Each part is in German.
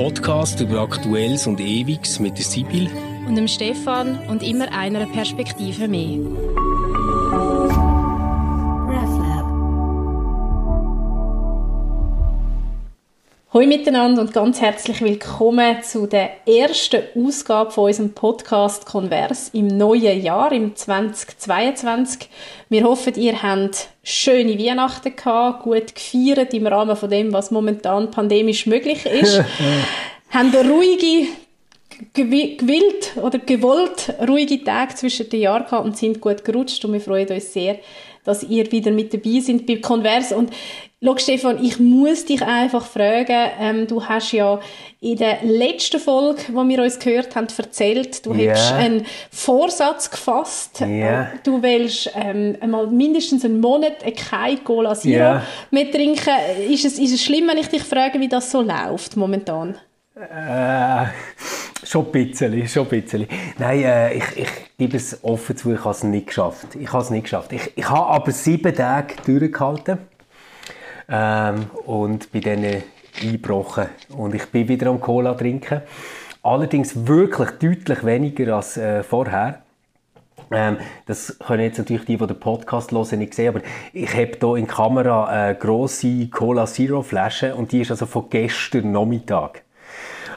Podcast über Aktuelles und Ewiges mit der Sibyl und dem Stefan und immer einer Perspektive mehr. Hallo miteinander und ganz herzlich willkommen zu der ersten Ausgabe von unserem Podcast Convers im neuen Jahr, im 2022. Wir hoffen, ihr habt schöne Weihnachten gehabt, gut gefeiert im Rahmen von dem, was momentan pandemisch möglich ist. habt ruhige, gewillt oder gewollt ruhige Tage zwischen den Jahren gehabt und sind gut gerutscht und wir freuen uns sehr, dass ihr wieder mit dabei seid bei Convers. Und schau, Stefan, ich muss dich einfach fragen, ähm, du hast ja in der letzten Folge, wo wir uns gehört haben, erzählt, du yeah. hättest einen Vorsatz gefasst. Yeah. Du willst ähm, einmal mindestens einen Monat kein Cola Zero yeah. mehr trinken. Ist es, ist es schlimm, wenn ich dich frage, wie das so läuft momentan? Äh, schon ein bisschen, schon ein bisschen. Nein, äh, ich, ich gebe es offen zu, ich habe es nicht geschafft. Ich habe es nicht geschafft. Ich, ich habe aber sieben Tage durchgehalten ähm, und bin dann eingebrochen. Und ich bin wieder am Cola trinken. Allerdings wirklich deutlich weniger als äh, vorher. Ähm, das können jetzt natürlich die, die den Podcast hören, nicht sehen, aber ich habe hier in der Kamera eine grosse Cola Zero Flasche und die ist also von gestern Nachmittag.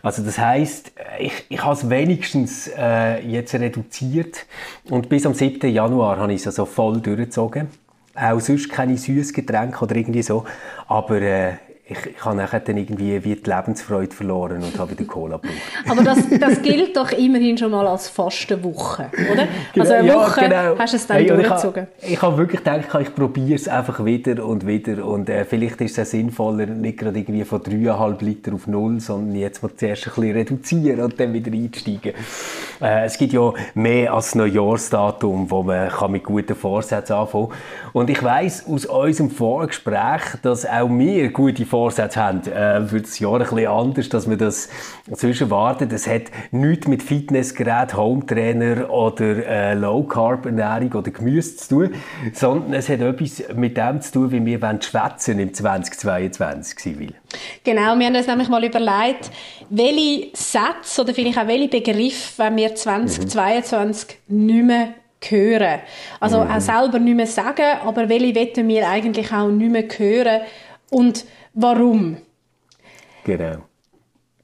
Also das heißt, ich, ich habe es wenigstens äh, jetzt reduziert und bis am 7. Januar habe ich es also voll durchgezogen. Auch sonst keine süßes Getränke oder irgendwie so, aber äh, ich, ich habe nachher dann irgendwie wie die Lebensfreude verloren und habe wieder Cola gebraucht. Aber das, das gilt doch immerhin schon mal als Fastenwoche, oder? Genau, also eine ja, Woche genau. hast du es dann hey, durchgezogen. Ich, ich habe wirklich gedacht, ich probiere es einfach wieder und wieder und äh, vielleicht ist es sinnvoller, nicht gerade irgendwie von 3,5 Liter auf null, sondern jetzt mal zuerst ein bisschen reduzieren und dann wieder einsteigen. Äh, es gibt ja mehr als Neujahrsdatum, wo man kann mit guten Vorsätzen anfangen kann. Und ich weiss aus unserem Vorgespräch, dass auch wir gute Vorsätze haben äh, für das Jahr ein bisschen anders, dass wir das zwischen warten. Das hat nichts mit Fitnessgerät, Hometrainer oder äh, Low Carb Ernährung oder Gemüse zu tun, sondern es hat etwas mit dem zu tun, wie wir schwätzen im 2022 will. Genau, wir haben uns nämlich mal überlegt, welche Sätze oder vielleicht auch welche Begriffe, wenn wir 2022 mhm. nicht mehr hören. Also mhm. auch selber nicht mehr sagen, aber welche wollen wir eigentlich auch nicht mehr hören und warum. Genau.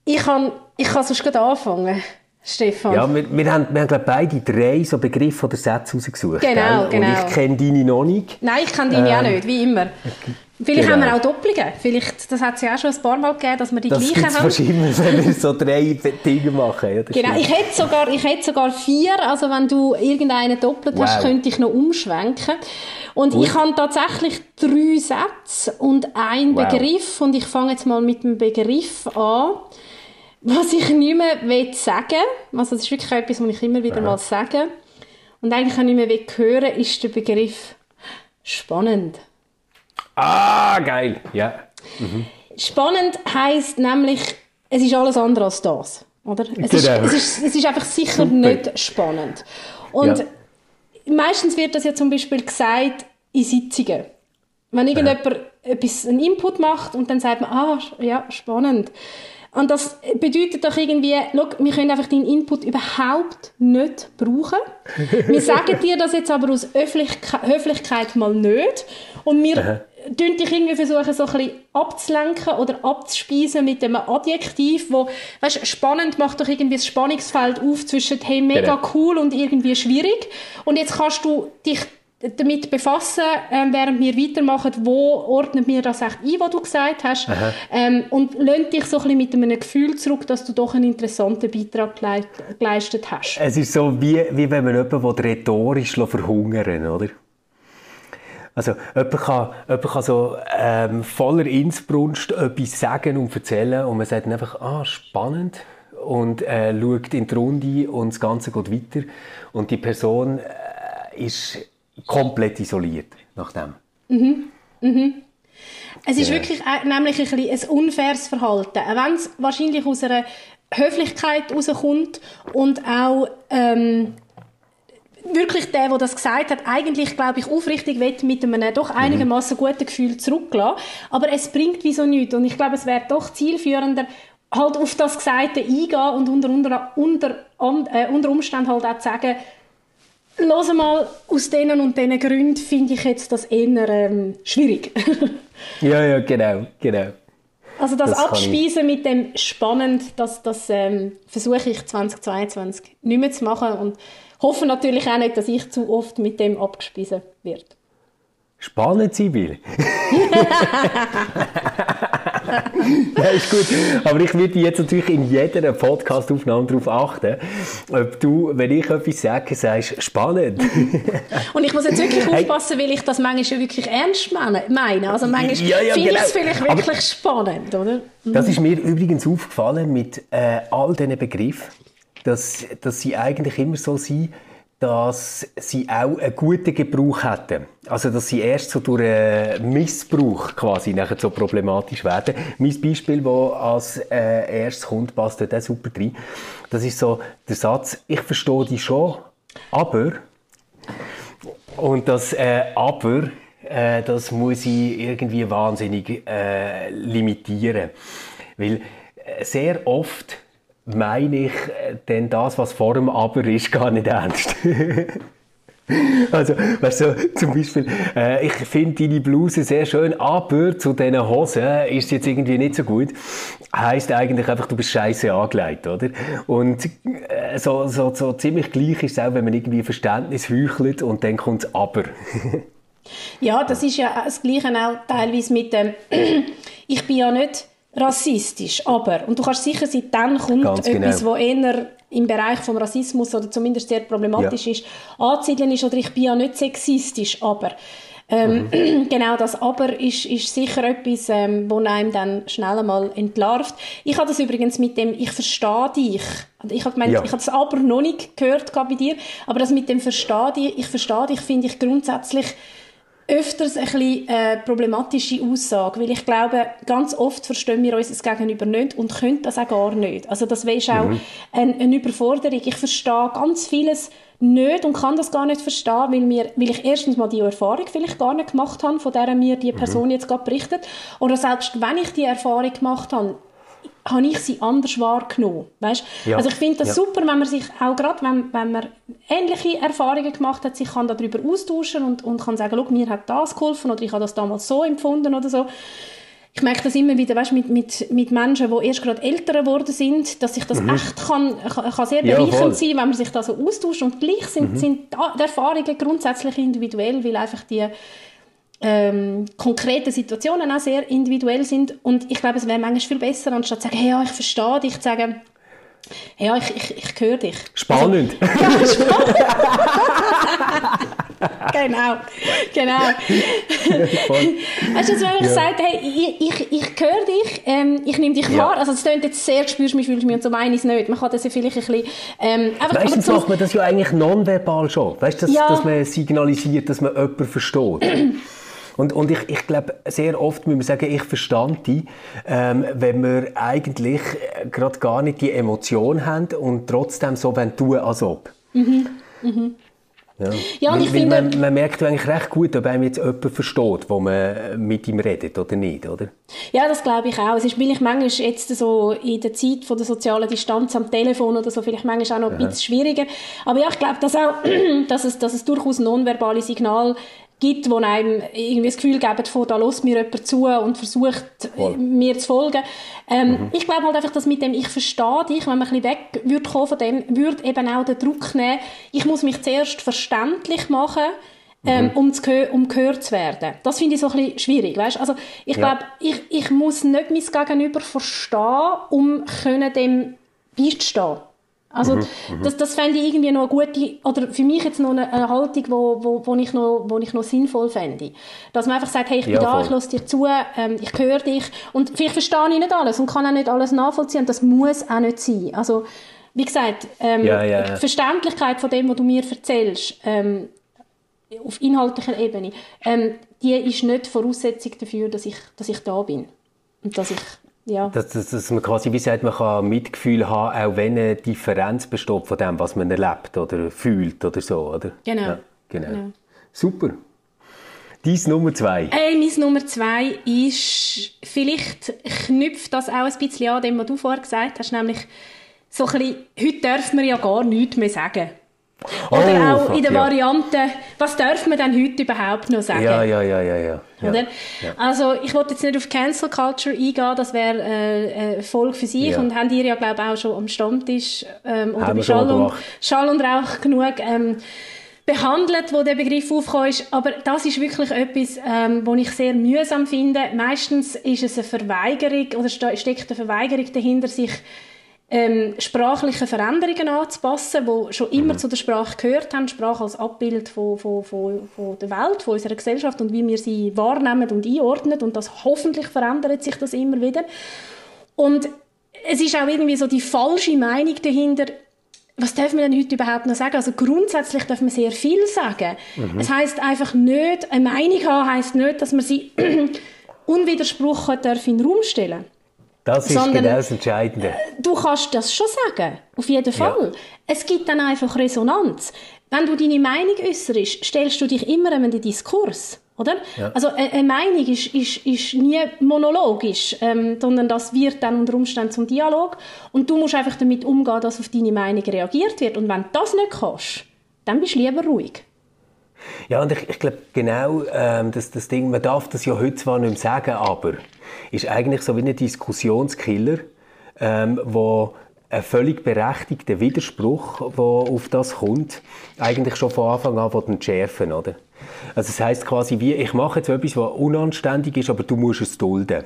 Ich kann, ich kann sonst gerade anfangen. Stefan. Ja, wir, wir haben, wir haben beide drei so Begriffe oder Sätze rausgesucht. Genau, gell? genau. Und ich kenne deine noch nicht. Nein, ich kenne deine ähm, auch nicht, wie immer. Vielleicht genau. haben wir auch Doppelungen. Vielleicht, das hat es ja auch schon ein paar Mal gegeben, dass wir die das gleichen haben. Das immer, wenn wir so drei Dinge machen. Ja, genau, ich hätte, sogar, ich hätte sogar vier. Also wenn du irgendeinen doppelt wow. hast, könnte ich noch umschwenken. Und Gut. ich habe tatsächlich drei Sätze und einen wow. Begriff. Und ich fange jetzt mal mit dem Begriff an. Was ich nicht mehr will sagen also das ist wirklich etwas, was ich immer wieder Aha. mal sage und eigentlich auch nicht mehr will hören, ist der Begriff spannend. Ah, geil, ja. Mhm. Spannend heisst nämlich, es ist alles andere als das, oder? Es, ist, genau. es, ist, es ist einfach sicher Super. nicht spannend. Und ja. meistens wird das ja zum Beispiel gesagt in Sitzungen. Wenn irgendjemand ja. etwas, einen Input macht und dann sagt man, ah, ja, spannend und das bedeutet doch irgendwie, schau, wir können einfach deinen Input überhaupt nicht brauchen. Wir sagen dir das jetzt aber aus Höflichkeit mal nicht. Und wir Aha. dich irgendwie versuchen, so ein bisschen abzulenken oder abzuspeisen mit einem Adjektiv, wo, weißt, spannend macht doch irgendwie das Spannungsfeld auf zwischen, hey, mega genau. cool und irgendwie schwierig. Und jetzt kannst du dich damit befassen, ähm, während wir weitermachen, wo ordnen wir das echt ein, was du gesagt hast, ähm, und lönt dich so ein bisschen mit einem Gefühl zurück, dass du doch einen interessanten Beitrag geleistet hast. Es ist so, wie, wie wenn man jemanden rhetorisch verhungern oder? Also jemand kann, jemand kann so ähm, voller Insbrunst etwas sagen und erzählen und man sagt dann einfach, ah, spannend und äh, schaut in die Runde und das Ganze geht weiter und die Person äh, ist komplett isoliert nach dem. Mhm. Mhm. Es ist ja. wirklich nämlich ein, ein unfaires Verhalten. Auch wenn es wahrscheinlich aus einer Höflichkeit herauskommt und auch ähm, wirklich der, der das gesagt hat, eigentlich, glaube ich, aufrichtig will mit einem doch mhm. einigermaßen guten Gefühl zurücklassen. Aber es bringt wieso nichts. Und ich glaube, es wäre doch zielführender, halt auf das Gesagte eingehen und unter, unter, unter, äh, unter Umständen halt auch sagen, Los mal, aus diesen und diesen Gründen finde ich jetzt das eher ähm, schwierig. ja, ja, genau, genau. Also das, das Abspeisen mit dem spannend, das, das ähm, versuche ich 2022 nicht mehr zu machen und hoffe natürlich auch nicht, dass ich zu oft mit dem abgespeisen werde. Spannend will. ja, ist gut. Aber ich würde jetzt natürlich in jeder Podcastaufnahme darauf achten, ob du, wenn ich etwas sage, sagst, spannend. Und ich muss jetzt wirklich aufpassen, weil ich das manchmal wirklich ernst meine. Also manchmal ja, ja, finde genau. ich es vielleicht wirklich Aber spannend, oder? Das ist mir übrigens aufgefallen mit äh, all diesen Begriffen, dass, dass sie eigentlich immer so sind, dass sie auch einen guten Gebrauch hätten. Also, dass sie erst so durch einen Missbrauch quasi nachher so problematisch werden. Mein Beispiel, das als äh, erstes kommt, passt dort super rein. Das ist so der Satz, ich verstehe dich schon, aber... Und das äh, aber, äh, das muss ich irgendwie wahnsinnig äh, limitieren. Weil äh, sehr oft meine ich äh, denn das, was vor dem Aber ist, gar nicht ernst. Also, weißt du, zum Beispiel, äh, ich finde deine Bluse sehr schön, aber zu diesen Hosen ist jetzt irgendwie nicht so gut. Heißt eigentlich einfach, du bist scheiße angelegt, oder? Und äh, so, so, so ziemlich gleich ist es auch, wenn man irgendwie Verständnis heuchelt und dann kommt es aber. ja, das ist ja das Gleiche auch teilweise mit dem, ich bin ja nicht rassistisch, aber, und du kannst sicher sein, dann kommt Ganz etwas, genau. wo eher im Bereich vom Rassismus oder zumindest sehr problematisch ja. ist, anzusiedeln ist, oder ich bin ja nicht sexistisch, aber. Ähm, mhm. genau das Aber ist, ist sicher etwas, ähm, wo einem dann schnell einmal entlarvt. Ich habe das übrigens mit dem «Ich verstehe dich». Ich habe gemeint, ja. ich habe das Aber noch nicht gehört bei dir, aber das mit dem «Verstehe dich», «Ich verstehe dich» finde ich grundsätzlich öfters ein bisschen äh, problematische Aussage, weil ich glaube, ganz oft verstehen wir uns das Gegenüber nicht und können das auch gar nicht. Also das ist auch mhm. eine, eine Überforderung. Ich verstehe ganz vieles nicht und kann das gar nicht verstehen, weil, mir, weil ich erstens mal die Erfahrung vielleicht gar nicht gemacht habe, von der mir die mhm. Person jetzt gerade berichtet. Oder selbst wenn ich die Erfahrung gemacht habe, habe ich sie anders wahrgenommen. Weißt? Ja. Also ich finde das ja. super, wenn man sich auch gerade, wenn, wenn man ähnliche Erfahrungen gemacht hat, sich kann darüber austauschen und, und kann sagen, mir hat das geholfen oder ich habe das damals so empfunden oder so. Ich merke das immer wieder, weißt, mit, mit, mit Menschen, die erst gerade älter geworden sind, dass sich das mhm. echt kann, kann sehr bereichernd ja, sein, wenn man sich da so austauscht und gleich sind, mhm. sind die Erfahrungen grundsätzlich individuell, weil einfach die ähm, konkrete Situationen auch sehr individuell sind. Und ich glaube, es wäre manchmal viel besser, anstatt zu sagen, hey, ja, ich verstehe dich, zu sagen, ja, ich, ich, ich höre dich. Spannend. Also, ja, spannend. genau, genau. Weißt du, wenn ich ja. sage, hey, ich, ich, ich höre dich, ähm, ich nehme dich ja. wahr, also es klingt jetzt sehr, spürst mich, fühlst mich und so meine ich es nicht. Man kann das ja vielleicht ein bisschen... Ähm, einfach, Meistens aber macht man das ja eigentlich nonverbal schon. Weißt du, dass, ja. dass man signalisiert, dass man jemanden versteht. Und, und ich, ich glaube, sehr oft müssen wir sagen, ich verstand die, ähm, wenn wir eigentlich äh, gerade gar nicht die Emotion haben und trotzdem so tun, als ob. Mhm. Mhm. Ja, ja weil, finde... Man, man, merkt eigentlich recht gut, ob einem jetzt jemand versteht, wo man mit ihm redet oder nicht, oder? Ja, das glaube ich auch. Es ist vielleicht manchmal jetzt so in der Zeit von der sozialen Distanz am Telefon oder so vielleicht manchmal auch noch ein bisschen schwieriger. Aber ja, ich glaube, dass auch, dass es, dass es durchaus nonverbale Signal gibt, wo einem irgendwie das Gefühl geben, von da lässt mir jemand zu und versucht, Voll. mir zu folgen. Ähm, mhm. Ich glaube halt einfach, dass mit dem «Ich verstehe dich», wenn man ein bisschen weg würde kommen von dem, würde eben auch den Druck nehmen, ich muss mich zuerst verständlich machen, ähm, mhm. um, zu, um gehört zu werden. Das finde ich so ein bisschen schwierig, weißt? Also ich ja. glaube, ich, ich muss nicht mein Gegenüber verstehen, um können dem beizustehen. Also mhm, mhm, das, das fände ich irgendwie noch eine gute, oder für mich jetzt noch eine, eine Haltung, wo, wo, wo, ich noch, wo ich noch sinnvoll fände. Dass man einfach sagt, hey, ich bin ja, da, voll. ich lasse dir zu, ähm, ich höre dich und vielleicht verstehe ich nicht alles und kann auch nicht alles nachvollziehen und das muss auch nicht sein. Also wie gesagt, ähm, ja, ja, die Verständlichkeit von dem, was du mir erzählst, ähm, auf inhaltlicher Ebene, ähm, die ist nicht Voraussetzung dafür, dass ich, dass ich da bin und dass ich ja. Dass, dass, dass, man quasi, wie sagt, man kann Mitgefühl haben, auch wenn eine Differenz besteht von dem, was man erlebt oder fühlt oder so, oder? Genau. Ja, genau. genau. Super. Dein Nummer zwei? Äh, mein Nummer zwei ist, vielleicht knüpft das auch ein bisschen an dem, was du vorher gesagt hast, nämlich so ein bisschen, heute dürfen wir ja gar nichts mehr sagen. Oder oh, auch in der ja. Variante, was darf man denn heute überhaupt noch sagen? Ja, ja, ja, ja. ja. Oder? Ja. Also ich wollte jetzt nicht auf Cancel Culture eingehen, das wäre äh, eine Folge für sich ja. und haben ihr ja glaube ich auch schon am Stammtisch ähm, oder bei Schall und, Schall und Rauch genug ähm, behandelt, wo der Begriff aufgekommen ist. Aber das ist wirklich etwas, ähm, was ich sehr mühsam finde. Meistens ist es eine Verweigerung oder steckt eine Verweigerung dahinter, sich ähm, sprachliche Veränderungen anzupassen, die schon immer mhm. zu der Sprache gehört haben. Sprache als Abbild von, von, von, von der Welt, von unserer Gesellschaft und wie wir sie wahrnehmen und einordnen. Und das hoffentlich verändert sich das immer wieder. Und es ist auch irgendwie so die falsche Meinung dahinter, was dürfen wir denn heute überhaupt noch sagen? Also grundsätzlich dürfen wir sehr viel sagen. Mhm. Es heißt einfach nicht, eine Meinung haben heißt nicht, dass man sie unwidersprochen darf in den Raum stellen darf. Das ist Sondern, genau das Entscheidende. Äh, du kannst das schon sagen, auf jeden Fall. Ja. Es gibt dann einfach Resonanz. Wenn du deine Meinung äußerst, stellst du dich immer in den Diskurs. Oder? Ja. Also eine Meinung ist, ist, ist nie monologisch, ähm, sondern das wird dann unter Umständen zum Dialog und du musst einfach damit umgehen, dass auf deine Meinung reagiert wird. Und wenn du das nicht kannst, dann bist du lieber ruhig. Ja, und ich, ich glaube genau, ähm, das, das Ding, man darf das ja heute zwar nicht mehr sagen, aber ist eigentlich so wie ein Diskussionskiller, ähm, wo ein völlig berechtigter Widerspruch, der auf das kommt, eigentlich schon von Anfang an entschärfen, oder? Also das heißt quasi wie, ich mache jetzt etwas, was unanständig ist, aber du musst es dulden.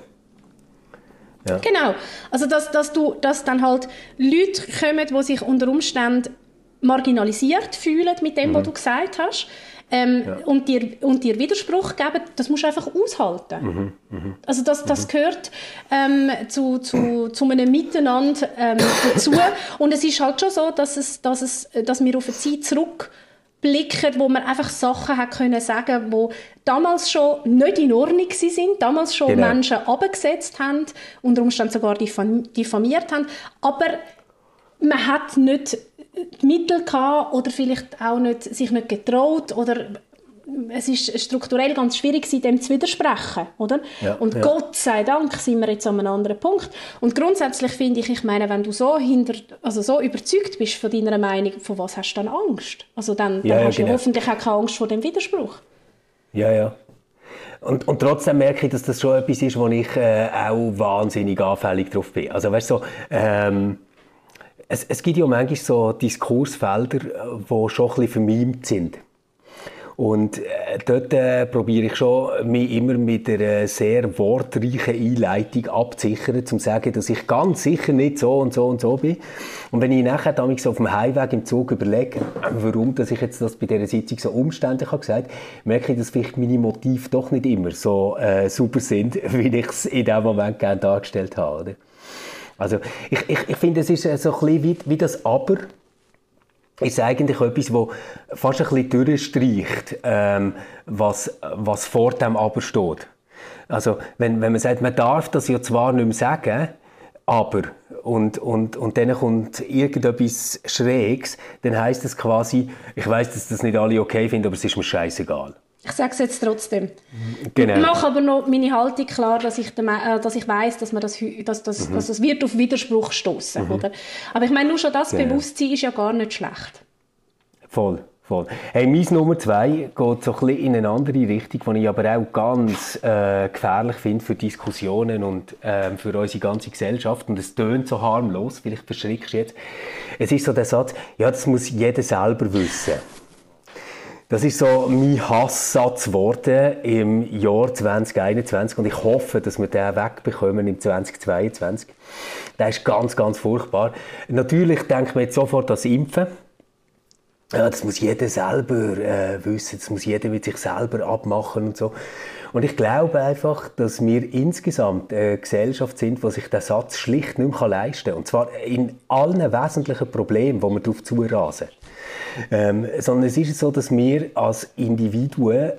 Ja. Genau. Also dass, dass, du, dass dann halt Leute kommen, die sich unter Umständen marginalisiert fühlen mit dem, mhm. was du gesagt hast ähm, ja. und, dir, und dir Widerspruch geben, das musst du einfach aushalten. Mhm, mh. Also das, das mhm. gehört ähm, zu, zu, zu einem Miteinander ähm, dazu. Und es ist halt schon so, dass, es, dass, es, dass wir auf eine Zeit zurückblicken, wo man einfach Sachen hat können sagen, wo damals schon nicht in Ordnung sind, damals schon genau. Menschen abgesetzt haben, unter Umständen sogar diffamiert haben, aber man hat nicht Mittel gehabt oder vielleicht auch nicht, sich nicht getraut oder es ist strukturell ganz schwierig dem zu widersprechen, oder? Ja, und ja. Gott sei Dank sind wir jetzt an einem anderen Punkt. Und grundsätzlich finde ich, ich meine, wenn du so hinter, also so überzeugt bist von deiner Meinung, von was hast du dann Angst? Also dann, dann ja, hast du genau. hoffentlich auch keine Angst vor dem Widerspruch. Ja, ja. Und, und trotzdem merke ich, dass das schon etwas ist, wo ich äh, auch wahnsinnig anfällig drauf bin. Also weißt du, so, ähm, es, es gibt ja manchmal so Diskursfelder, die schon ein bisschen vermiemt sind. Und äh, dort äh, probiere ich schon, mich immer mit einer sehr wortreichen Einleitung abzusichern, um zu sagen, dass ich ganz sicher nicht so und so und so bin. Und wenn ich nachher so auf dem Heimweg im Zug überlege, warum dass ich jetzt das bei dieser Sitzung so umständlich habe gesagt, merke ich, dass vielleicht meine Motive doch nicht immer so äh, super sind, wie ich es in dem Moment gerne dargestellt habe. Oder? Also ich, ich, ich finde, es ist so ein bisschen wie, wie das Aber ist eigentlich etwas, das fast ein bisschen durchstreicht, ähm, was, was vor dem Aber steht. Also wenn, wenn man sagt, man darf das ja zwar nicht mehr sagen, aber und, und, und dann kommt irgendetwas Schräges, dann heißt es quasi, ich weiß, dass das nicht alle okay finden, aber es ist mir scheißegal. Ich sage es jetzt trotzdem. Genau. Ich mache aber noch meine Haltung klar, dass ich, äh, dass ich weiß, dass, man das, dass, dass, mhm. dass das wird auf Widerspruch stoßen, mhm. Aber ich meine, nur schon das genau. Bewusstsein ist ja gar nicht schlecht. Voll. Voll. Hey, mein Nummer zwei geht so ein bisschen in eine andere Richtung, die ich aber auch ganz äh, gefährlich finde für Diskussionen und äh, für unsere ganze Gesellschaft. Und es tönt so harmlos, vielleicht verschrickst du jetzt. Es ist so der Satz, ja, das muss jeder selber wissen. Das ist so mein Hasssatz geworden im Jahr 2021 und ich hoffe, dass wir den wegbekommen im 2022. Der ist ganz, ganz furchtbar. Natürlich denkt man jetzt sofort an das Impfen. Ja, das muss jeder selber äh, wissen, das muss jeder mit sich selber abmachen und so. Und ich glaube einfach, dass wir insgesamt eine Gesellschaft sind, die sich den Satz schlicht nicht mehr leisten kann. Und zwar in allen wesentlichen Problemen, die wir darauf zurasen. Ähm, sondern es ist so, dass wir als Individuen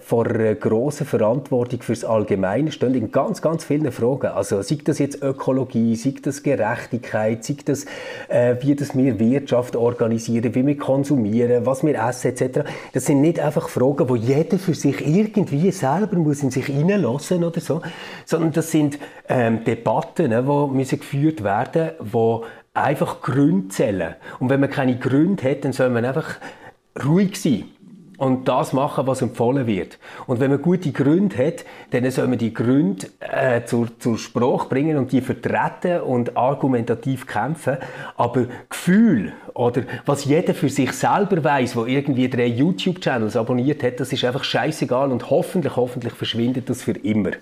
vor einer grossen Verantwortung fürs Allgemeine stehen in ganz, ganz vielen Fragen. Also sei das jetzt Ökologie, sei das Gerechtigkeit, sei das, äh, wie das wir Wirtschaft organisieren, wie wir konsumieren, was wir essen etc. Das sind nicht einfach Fragen, wo jeder für sich irgendwie selber muss in sich hineinlassen oder so, sondern das sind ähm, Debatten, die ne, müssen geführt werden, die einfach Gründe zählen. Und wenn man keine Gründe hat, dann soll man einfach ruhig sein und das machen, was empfohlen wird. Und wenn man gute Gründe hat, dann soll man die Gründe äh, zur, zur Sprache bringen und die vertreten und argumentativ kämpfen. Aber Gefühl oder was jeder für sich selber weiß, wo irgendwie drei YouTube-Channels abonniert hat, das ist einfach scheißegal und hoffentlich, hoffentlich verschwindet das für immer.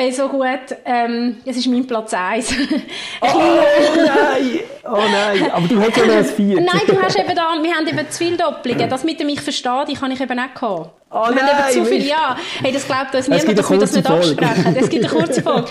Hey, so gut. Ähm, es ist mein Platz 1. oh nein! Oh nein! Aber du hast ja noch ein Vier. Nein, du hast eben da, wir haben eben zu viele Doppelungen. Das mit dem «Ich verstehe dich» kann ich eben nicht gehabt. Oh wir nein, haben eben zu viel Ja. Hey, das glaubt uns niemand, dass wir das nicht Folge. absprechen. Es gibt eine kurze Folge.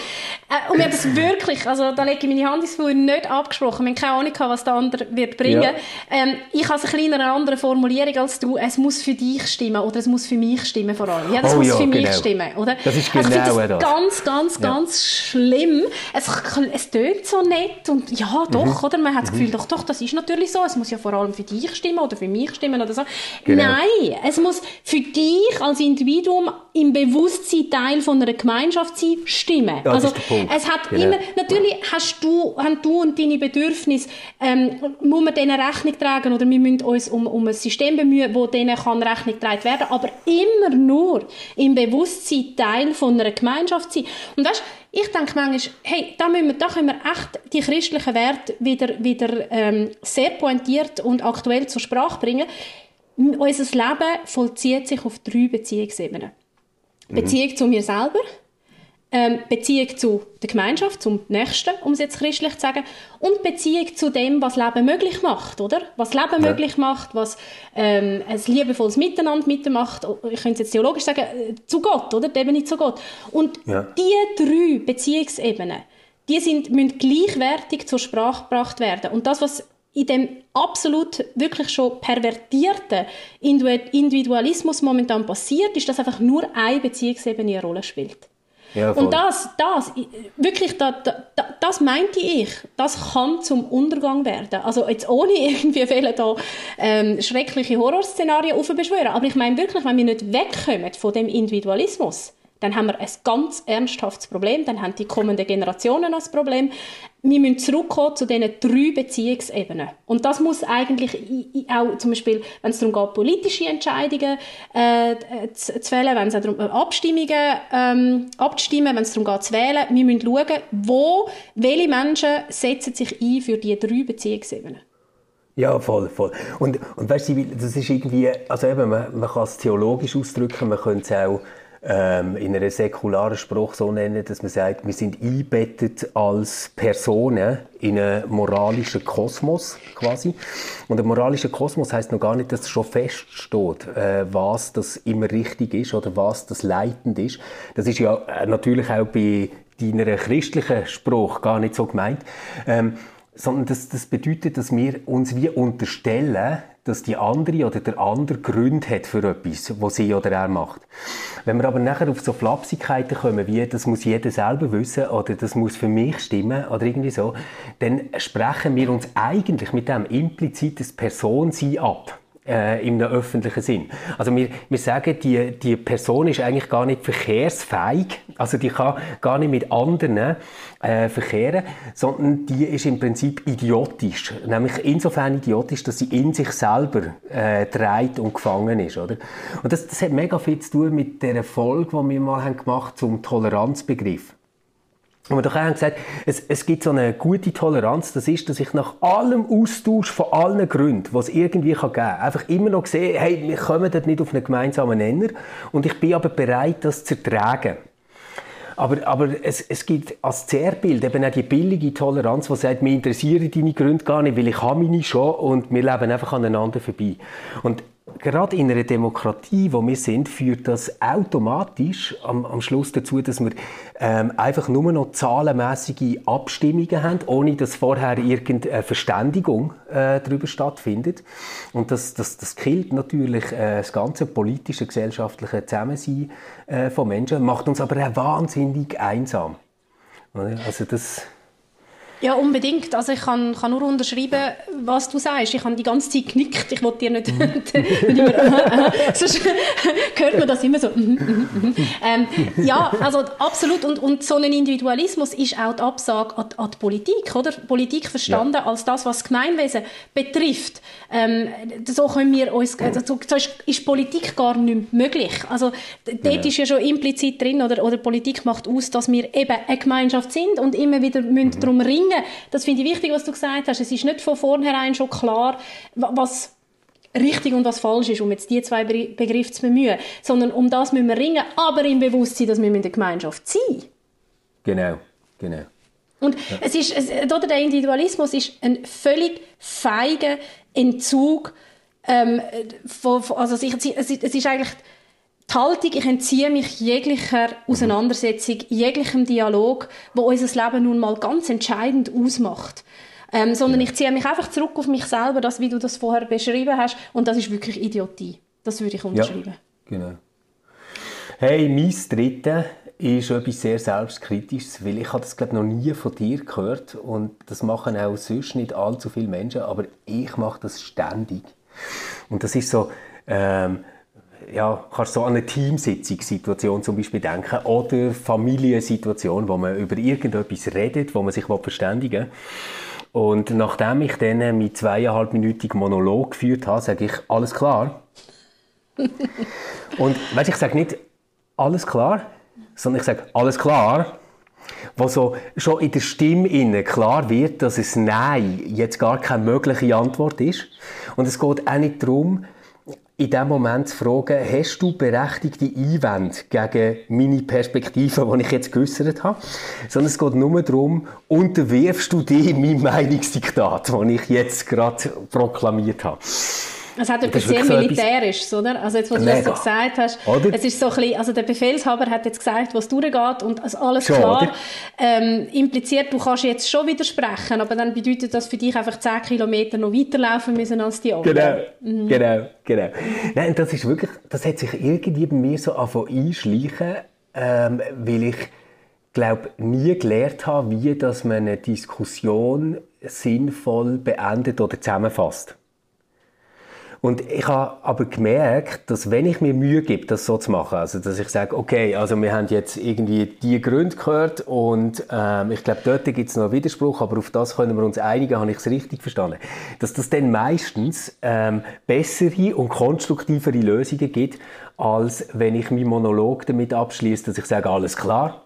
Äh, und wir haben das wirklich, also da lege ich meine Hand ins Feuer, nicht abgesprochen. Wir haben keine Ahnung gehabt, was der andere wird bringen. Ja. Ähm, ich habe eine andere Formulierung als du. Es muss für dich stimmen oder es muss für mich stimmen vor allem. Ja, das oh, muss ja, für mich genau. stimmen, oder? Das ist genau also ich das. Ganz, ganz, ja. ganz schlimm. Es, es tönt so nett und ja, doch, mhm. oder? Man hat das Gefühl, mhm. doch, doch, das ist natürlich so. Es muss ja vor allem für dich stimmen oder für mich stimmen oder so. Genau. Nein, es muss für dich als Individuum im Bewusstsein Teil von einer Gemeinschaft sein, stimmen. Ja, also, es hat genau. immer, natürlich hast du, haben du und deine Bedürfnisse, ähm, muss man denen Rechnung tragen oder wir müssen uns um, um ein System bemühen, wo denen kann Rechnung getragen werden, aber immer nur im Bewusstsein Teil von einer Gemeinschaft sein. Und weißt, ich denke manchmal, hey, da, müssen wir, da können wir echt die christlichen Werte wieder, wieder ähm, sehr pointiert und aktuell zur Sprache bringen. Unser Leben vollzieht sich auf drei Beziehungsebenen. Mhm. Beziehung zu mir selber, ähm, Beziehung zu der Gemeinschaft, zum Nächsten, um es jetzt christlich zu sagen, und Beziehung zu dem, was Leben möglich macht, oder? Was Leben ja. möglich macht, was ähm, ein liebevolles Miteinander mitmacht, ich könnte es jetzt theologisch sagen, äh, zu Gott, oder? Die Ebene zu Gott. Und ja. diese drei Beziehungsebenen, die sind, müssen gleichwertig zur Sprache gebracht werden. Und das, was in dem absolut wirklich schon pervertierten Individualismus momentan passiert, ist, dass einfach nur eine Beziehungsebene eine Rolle spielt. Ja, und das, das, wirklich, das, das meinte ich, das kann zum Untergang werden. Also jetzt ohne irgendwie viele da ähm, schreckliche Horrorszenarien aufbeschwören, aber ich meine wirklich, wenn wir nicht wegkommen von dem Individualismus, dann haben wir ein ganz ernsthaftes Problem, dann haben die kommenden Generationen ein Problem. Wir müssen zurückkommen zu diesen drei Beziehungsebenen. Und das muss eigentlich auch zum Beispiel, wenn es darum geht, politische Entscheidungen äh, zu, zu wählen, wenn es darum geht, Abstimmungen ähm, abzustimmen, wenn es darum geht, zu wählen, wir müssen schauen, wo, welche Menschen setzen sich ein für diese drei Beziehungsebenen. Ja, voll, voll. Und, und weißt du, das ist irgendwie, also eben, man, man kann es theologisch ausdrücken, man könnte es auch ähm, in einer säkularen Spruch so nennen, dass man sagt, wir sind eingebettet als Personen in einen moralischen Kosmos quasi. Und der moralische Kosmos heißt noch gar nicht, dass schon feststeht, äh, was das immer richtig ist oder was das leitend ist. Das ist ja äh, natürlich auch bei deiner christlichen Spruch gar nicht so gemeint. Ähm, sondern das, das bedeutet, dass wir uns wie unterstellen, dass die andere oder der andere Gründe hat für etwas, was sie oder er macht. Wenn wir aber nachher auf so Flapsigkeiten kommen, wie das muss jeder selber wissen oder das muss für mich stimmen oder irgendwie so, dann sprechen wir uns eigentlich mit dem implizit Personsein ab äh, im öffentlichen Sinn. Also wir, wir sagen, die, die Person ist eigentlich gar nicht verkehrsfähig, also die kann gar nicht mit anderen äh, verkehren, sondern die ist im Prinzip idiotisch. Nämlich insofern idiotisch, dass sie in sich selber äh, dreht und gefangen ist. Oder? Und das, das hat mega viel zu tun mit der Folge, die wir mal haben gemacht zum Toleranzbegriff. Wir doch haben gesagt, es, es gibt so eine gute Toleranz, das ist, dass ich nach allem Austausch von allen Gründen, was es irgendwie geben kann, einfach immer noch sehe, hey, wir kommen dort nicht auf einen gemeinsamen Nenner und ich bin aber bereit, das zu ertragen. Aber, aber es, es gibt als Zerrbild eben auch die billige Toleranz, die sagt, mir interessieren deine Gründe gar nicht, weil ich habe meine schon und wir leben einfach aneinander vorbei. Und gerade in einer Demokratie, wo wir sind, führt das automatisch am, am Schluss dazu, dass wir ähm, einfach nur noch zahlenmäßige Abstimmungen haben, ohne dass vorher irgendeine Verständigung äh, darüber stattfindet. Und das, das, das killt natürlich äh, das ganze politische, gesellschaftliche Zusammensein äh, von Menschen, macht uns aber auch wahnsinnig einsam. Also das ja, unbedingt. Also ich kann, kann nur unterschreiben, was du sagst. Ich habe die ganze Zeit genickt. Ich wollte dir nicht... immer, sonst hört man das immer so. Mhm, mhm, mhm. ähm, ja, also absolut. Und, und so ein Individualismus ist auch die Absage an, an die Politik, oder? Politik verstanden ja. als das, was das Gemeinwesen betrifft. Ähm, so können wir uns... Also, so ist, Politik gar nicht möglich. Also dort ist ja schon implizit drin, oder, oder Politik macht aus, dass wir eben eine Gemeinschaft sind und immer wieder müssen mhm. darum ringen ringen. Das finde ich wichtig, was du gesagt hast. Es ist nicht von vornherein schon klar, was richtig und was falsch ist, um jetzt die zwei Begriffe zu bemühen, sondern um das müssen wir ringen, aber im Bewusstsein, dass wir in der Gemeinschaft sind. Genau, genau. Und ja. es ist, es, oder der Individualismus ist ein völlig feiger Entzug ähm, von, von, also es, es, es ist eigentlich die Haltung, ich entziehe mich jeglicher Auseinandersetzung, jeglichem Dialog, wo unser Leben nun mal ganz entscheidend ausmacht. Ähm, sondern ich ziehe mich einfach zurück auf mich selber, das, wie du das vorher beschrieben hast, und das ist wirklich Idiotie. Das würde ich unterschreiben. Ja, genau. Hey, mein Dritte ist etwas sehr Selbstkritisches, weil ich habe das glaube noch nie von dir gehört und das machen auch sonst nicht allzu viele Menschen, aber ich mache das ständig. Und das ist so, ähm, ja, kannst so an eine Teamsitzungssituation zum Beispiel denken oder Familiensituation, wo man über irgendetwas redet, wo man sich verständigen will. Und nachdem ich dann mit zweieinhalbminütigen Monolog geführt habe, sage ich, alles klar. Und weißt, ich sage nicht, alles klar, sondern ich sage, alles klar, wo so schon in der Stimme klar wird, dass es Nein jetzt gar keine mögliche Antwort ist. Und es geht auch nicht darum, in dem Moment zu fragen, hast du berechtigte Einwände gegen meine Perspektive, die ich jetzt geäußert habe? Sondern es geht nur darum, unterwirfst du dich meinem Meinungsdiktat, das ich jetzt gerade proklamiert habe. Es hat etwas sehr Militärisches, oder? Also jetzt, was Mega. du so gesagt hast, oder? es ist so ein bisschen, also der Befehlshaber hat jetzt gesagt, was durchgeht und also alles schon, klar. Ähm, impliziert, du kannst jetzt schon widersprechen, aber dann bedeutet das für dich einfach 10 Kilometer noch weiterlaufen müssen als die anderen. Genau, mhm. genau, genau. Nein, das ist wirklich, das hat sich irgendwie bei mir so angefangen einschleichen, ähm, weil ich glaube, nie gelernt habe, wie dass man eine Diskussion sinnvoll beendet oder zusammenfasst. Und ich habe aber gemerkt, dass wenn ich mir Mühe gebe, das so zu machen, also dass ich sage, okay, also wir haben jetzt irgendwie die Gründe gehört und ähm, ich glaube, dort gibt es noch einen Widerspruch, aber auf das können wir uns einigen, habe ich es richtig verstanden, dass das dann meistens ähm, bessere und konstruktivere Lösungen gibt, als wenn ich meinen Monolog damit abschließe, dass ich sage, alles klar.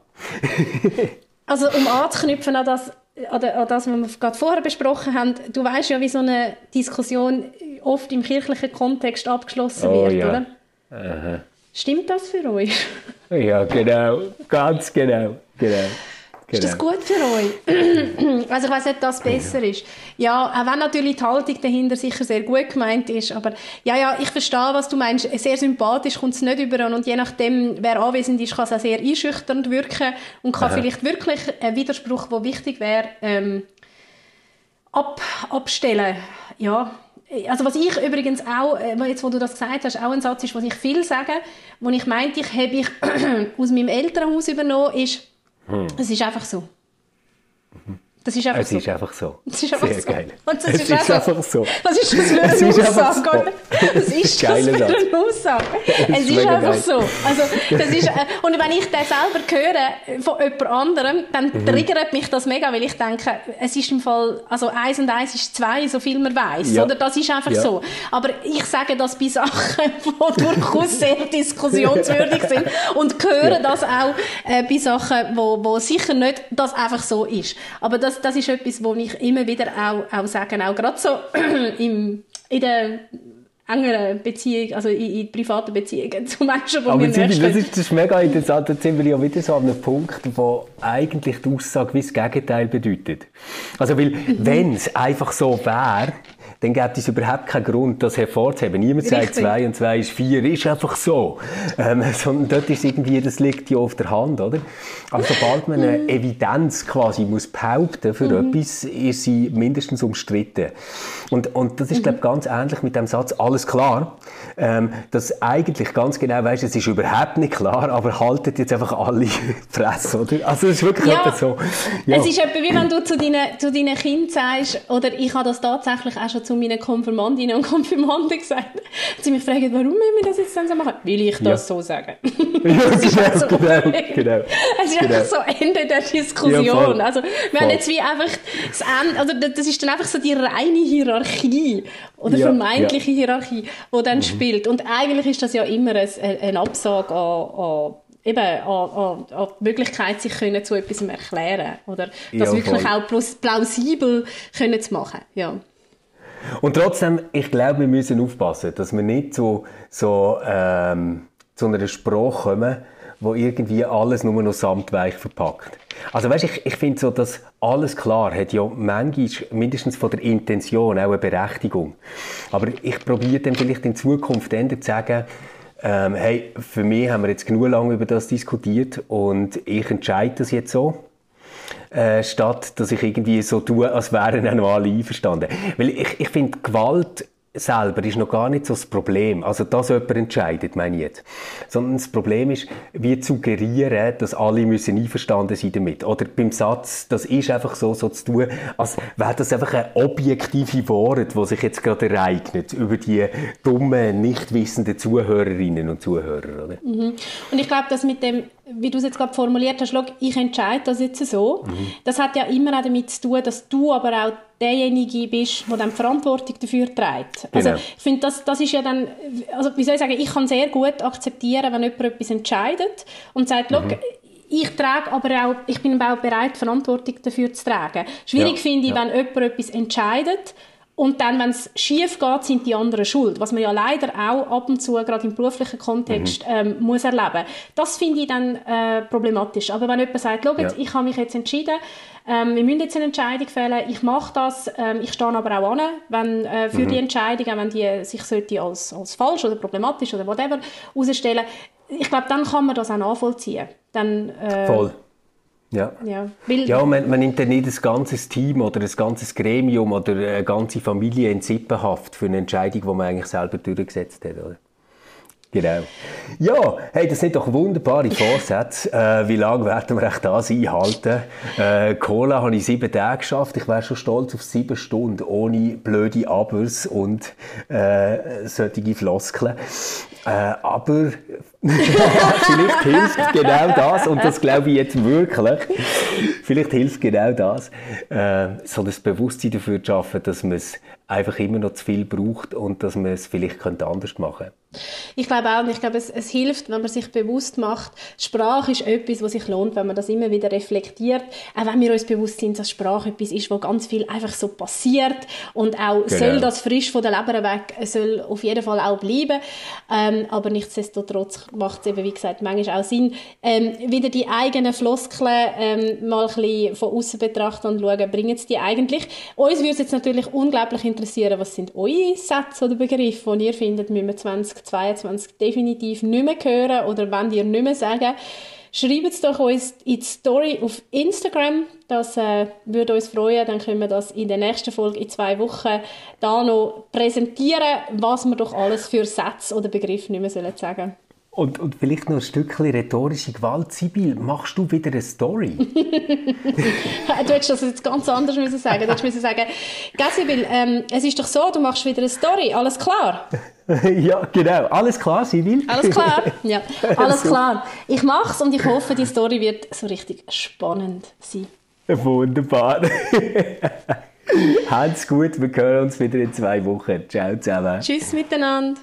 also um anzuknüpfen an das, oder das, was wir gerade vorher besprochen haben, du weißt ja, wie so eine Diskussion oft im kirchlichen Kontext abgeschlossen oh, wird, ja. oder? Aha. Stimmt das für euch? Ja, genau, ganz genau, genau. Ist das genau. gut für euch? also ich weiß nicht, ob das besser ist. Ja, auch wenn natürlich die Haltung dahinter sicher sehr gut gemeint ist, aber ja, ja, ich verstehe, was du meinst. Sehr sympathisch kommt es nicht über und je nachdem, wer anwesend ist, kann es auch sehr einschüchternd wirken und kann Aha. vielleicht wirklich ein Widerspruch, der wichtig wäre, ähm, ab, abstellen. Ja, also was ich übrigens auch, äh, jetzt wo du das gesagt hast, auch ein Satz ist, was ich viel sage, wo ich meinte, ich habe ich aus meinem Elternhaus übernommen, ist, hm. es ist einfach so. Mhm. Das ist einfach es so. ist einfach so. Es ist einfach Sehr so. geil. Und das es ist, ist einfach so. Was ist das für eine es Aussage? So. Was ist das für eine Aussage? Es ist, ist einfach geil. so. Also, das ist, äh, und wenn ich das selber höre von jemand anderem, dann mhm. triggert mich das mega, weil ich denke, es ist im Fall, also eins und eins ist zwei, so viel man weiß. Ja. Oder das ist einfach ja. so. Aber ich sage das bei Sachen, die durchaus sehr diskussionswürdig sind und höre ja. das auch äh, bei Sachen, wo, wo sicher nicht das einfach so ist. Aber das das, das ist etwas, wo ich immer wieder auch, auch sage, auch gerade so im, in der engeren Beziehung, also in, in privaten Beziehungen zu Menschen, die Aber mir das, ist, das ist mega interessant, da sind wir ja wieder so an einem Punkt, wo eigentlich die Aussage wie das Gegenteil bedeutet. Also weil, mhm. wenn es einfach so wäre, dann gibt es überhaupt keinen Grund, das hervorzuheben. Niemand Richtig. sagt, zwei und zwei ist vier, ist einfach so. Ähm, sondern dort ist irgendwie, das liegt ja auf der Hand, oder? Aber sobald man eine Evidenz quasi muss behaupten für mhm. etwas, ist sie mindestens umstritten. Und, und das ist, mhm. glaube ich, ganz ähnlich mit dem Satz, alles klar, ähm, dass eigentlich ganz genau weißt, es ist überhaupt nicht klar, aber haltet jetzt einfach alle Fresse, oder? Also es ist wirklich ja, so. Ja. Es ist etwa wie wenn du zu deinen, zu deinen Kindern sagst, oder ich habe das tatsächlich auch schon zu meinen Konfirmandinnen und Konfirmanden gesagt, sie mich fragen, warum wir das jetzt dann so machen? Will ich das ja. so sagen? ja, genau, so genau, genau. Es ist genau. einfach so Ende der Diskussion. also wir voll. haben jetzt wie einfach das Ende, also das ist dann einfach so die reine Hierarchie oder vermeintliche Hierarchie, die dann mhm. spielt. Und eigentlich ist das ja immer ein, ein Absage an, an eben an, an, die Möglichkeit, sich können zu etwas erklären oder das ja, wirklich auch plausibel können zu machen. Ja. Und trotzdem, ich glaube, wir müssen aufpassen, dass wir nicht so, so ähm, zu einer Sprache kommen, wo irgendwie alles nur noch samtweich verpackt. Also weißt, ich, ich finde so, dass alles klar hat ja manchmal mindestens von der Intention auch eine Berechtigung. Aber ich probiere dann vielleicht in Zukunft dann zu sagen, ähm, hey, für mich haben wir jetzt genug lange über das diskutiert und ich entscheide das jetzt so. Äh, statt dass ich irgendwie so tue, als wären auch noch alle einverstanden. Weil ich, ich finde, Gewalt selber ist noch gar nicht so das Problem. Also, dass jemand entscheidet, meine ich jetzt. Sondern das Problem ist, wie zu suggerieren, dass alle müssen einverstanden sein damit. Oder beim Satz, das ist einfach so, so zu tun, als wäre das einfach ein objektive Wort, das sich jetzt gerade ereignet über die dummen, nicht wissenden Zuhörerinnen und Zuhörer, oder? Mhm. Und ich glaube, dass mit dem wie du es jetzt gerade formuliert hast, ich entscheide das jetzt so. Mhm. Das hat ja immer auch damit zu tun, dass du aber auch derjenige bist, der dann die Verantwortung dafür trägt. Also genau. ich finde, das, das ist ja dann, also wie soll ich sagen, ich kann sehr gut akzeptieren, wenn jemand etwas entscheidet und sagt, mhm. ich trage aber auch, ich bin auch bereit, Verantwortung dafür zu tragen. Schwierig ja, finde ich, ja. wenn jemand etwas entscheidet, und dann, wenn es schief geht, sind die anderen schuld. Was man ja leider auch ab und zu, gerade im beruflichen Kontext, mhm. ähm, muss erleben. Das finde ich dann äh, problematisch. Aber wenn jemand sagt, schau, ja. ich habe mich jetzt entschieden, ähm, wir müssen jetzt eine Entscheidung fällen, ich mache das, ähm, ich stehe aber auch an, wenn, äh, für mhm. die Entscheidung, wenn die sich sollte als, als falsch oder problematisch oder whatever herausstellen, ich glaube, dann kann man das auch nachvollziehen. Dann, äh, Voll. Ja, ja, ja man, man, nimmt ja nicht ein ganzes Team oder ein ganzes Gremium oder eine ganze Familie in Sippenhaft für eine Entscheidung, die man eigentlich selber durchgesetzt hat. Oder? Genau. Ja, hey, das sind doch wunderbare Vorsätze. Äh, wie lange werden wir echt das einhalten? Äh, Cola habe ich sieben Tage geschafft. Ich wäre schon stolz auf sieben Stunden ohne blöde Abers und äh, solche Floskeln. Äh, aber vielleicht hilft genau das, und das glaube ich jetzt wirklich, vielleicht hilft genau das, äh, so das Bewusstsein dafür zu schaffen, dass man es einfach immer noch zu viel braucht und dass man es vielleicht anders machen könnte. Ich glaube auch, ich glaube, es, es, hilft, wenn man sich bewusst macht, Sprache ist etwas, was sich lohnt, wenn man das immer wieder reflektiert. Auch wenn wir uns bewusst sind, dass Sprache etwas ist, wo ganz viel einfach so passiert und auch genau. soll das frisch von der Leber weg, soll auf jeden Fall auch bleiben. Ähm, aber nichtsdestotrotz macht es eben, wie gesagt, manchmal auch Sinn, ähm, wieder die eigenen Floskeln ähm, mal ein bisschen von außen betrachten und schauen, bringen es die eigentlich? Uns würde es jetzt natürlich unglaublich interessieren, was sind eure Sätze oder Begriffe, die ihr findet, müssen wir 20 2022 definitiv nicht mehr hören oder wenn ihr nicht mehr sagen, schreibt es doch uns in die Story auf Instagram. Das äh, würde uns freuen. Dann können wir das in der nächsten Folge in zwei Wochen da noch präsentieren, was wir doch alles für Sätze oder Begriffe nicht mehr sagen sollen. Und, und vielleicht noch ein Stückchen rhetorische Gewalt. Sibyl, machst du wieder eine Story? du hättest das jetzt ganz anders müssen sagen. Du hättest müssen sagen, Sibyl, ähm, es ist doch so, du machst wieder eine Story. Alles klar? ja, genau. Alles klar, Sibyl? Alles klar, ja. Alles klar. Ich mach's und ich hoffe, die Story wird so richtig spannend sein. Wunderbar. Habt's gut, wir hören uns wieder in zwei Wochen. Ciao zusammen. Tschüss miteinander.